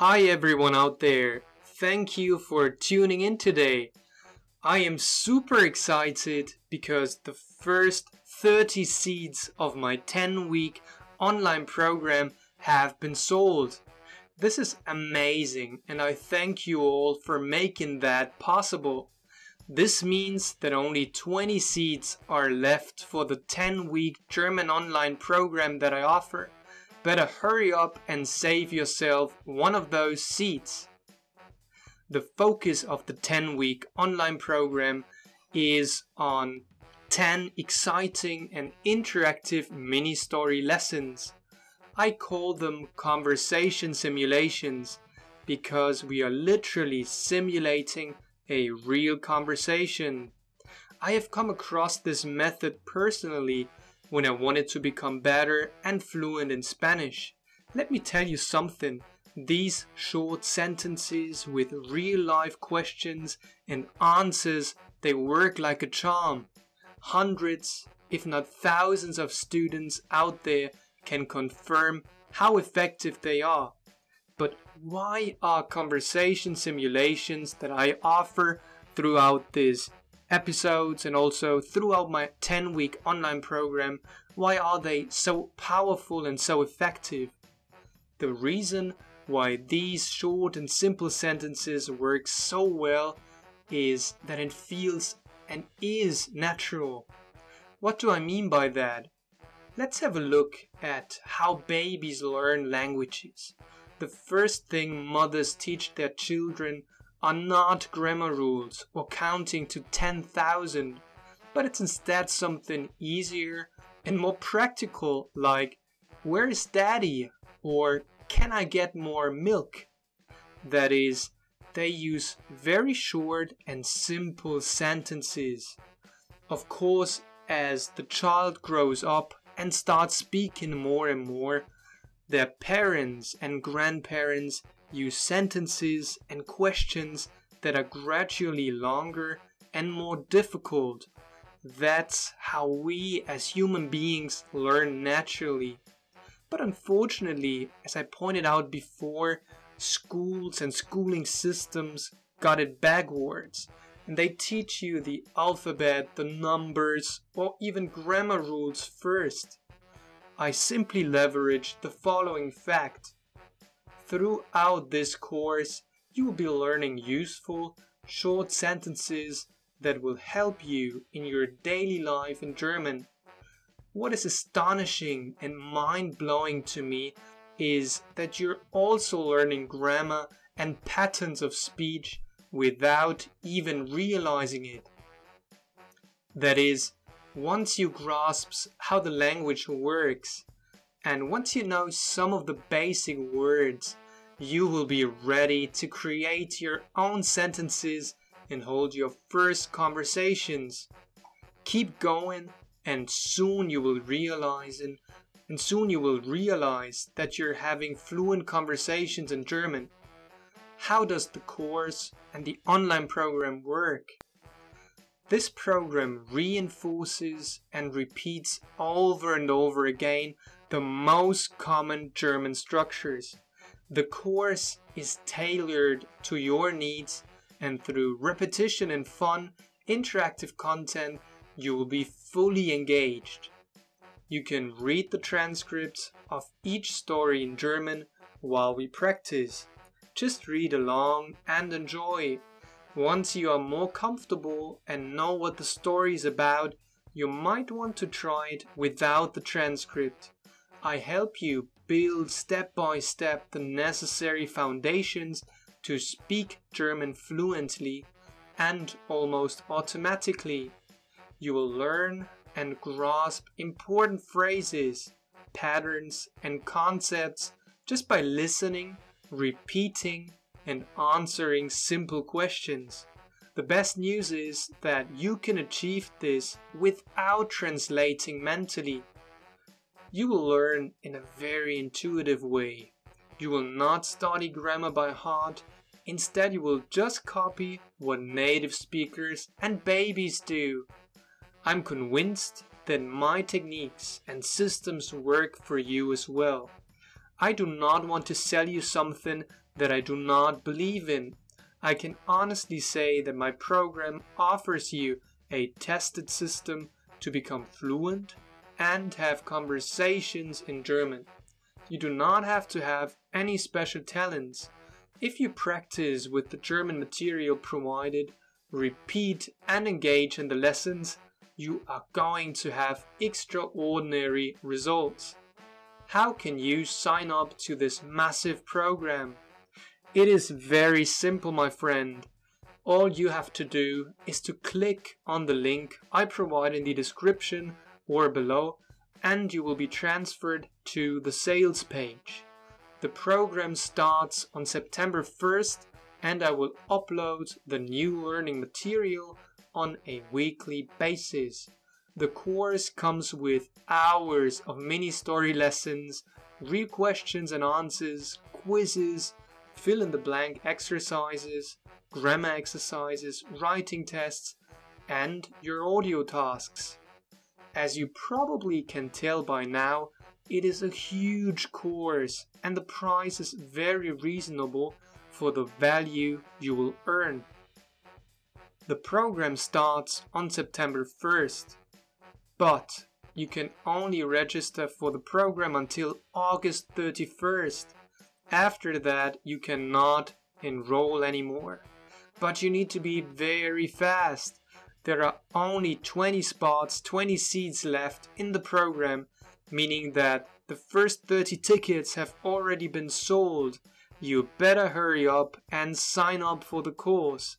Hi everyone out there. Thank you for tuning in today. I am super excited because the first 30 seeds of my 10 week online program have been sold. This is amazing and I thank you all for making that possible. This means that only 20 seats are left for the 10 week German online program that I offer. Better hurry up and save yourself one of those seats. The focus of the 10 week online program is on 10 exciting and interactive mini story lessons. I call them conversation simulations because we are literally simulating a real conversation. I have come across this method personally when I wanted to become better and fluent in Spanish. Let me tell you something. These short sentences with real life questions and answers, they work like a charm. Hundreds, if not thousands of students out there can confirm how effective they are. But why are conversation simulations that I offer throughout these episodes and also throughout my 10 week online program, why are they so powerful and so effective? The reason why these short and simple sentences work so well is that it feels and is natural. What do I mean by that? Let's have a look at how babies learn languages. The first thing mothers teach their children are not grammar rules or counting to 10,000, but it's instead something easier and more practical like, Where is daddy? or Can I get more milk? That is, they use very short and simple sentences. Of course, as the child grows up and starts speaking more and more, their parents and grandparents use sentences and questions that are gradually longer and more difficult. That's how we as human beings learn naturally. But unfortunately, as I pointed out before, schools and schooling systems got it backwards. And they teach you the alphabet, the numbers, or even grammar rules first. I simply leverage the following fact. Throughout this course, you will be learning useful, short sentences that will help you in your daily life in German. What is astonishing and mind blowing to me is that you're also learning grammar and patterns of speech without even realizing it. That is, once you grasp how the language works, and once you know some of the basic words, you will be ready to create your own sentences and hold your first conversations. Keep going and soon you will realize and, and soon you will realize that you're having fluent conversations in German. How does the course and the online program work? This program reinforces and repeats over and over again the most common German structures. The course is tailored to your needs and through repetition and fun, interactive content, you will be fully engaged. You can read the transcripts of each story in German while we practice. Just read along and enjoy. Once you are more comfortable and know what the story is about, you might want to try it without the transcript. I help you build step by step the necessary foundations to speak German fluently and almost automatically. You will learn and grasp important phrases, patterns, and concepts just by listening, repeating, and answering simple questions. The best news is that you can achieve this without translating mentally. You will learn in a very intuitive way. You will not study grammar by heart Instead, you will just copy what native speakers and babies do. I'm convinced that my techniques and systems work for you as well. I do not want to sell you something that I do not believe in. I can honestly say that my program offers you a tested system to become fluent and have conversations in German. You do not have to have any special talents. If you practice with the German material provided, repeat and engage in the lessons, you are going to have extraordinary results. How can you sign up to this massive program? It is very simple, my friend. All you have to do is to click on the link I provide in the description or below and you will be transferred to the sales page. The program starts on September 1st and I will upload the new learning material on a weekly basis. The course comes with hours of mini story lessons, real questions and answers, quizzes, fill in the blank exercises, grammar exercises, writing tests, and your audio tasks. As you probably can tell by now, it is a huge course and the price is very reasonable for the value you will earn. The program starts on September 1st, but you can only register for the program until August 31st. After that, you cannot enroll anymore. But you need to be very fast. There are only 20 spots, 20 seats left in the program, meaning that the first 30 tickets have already been sold. You better hurry up and sign up for the course.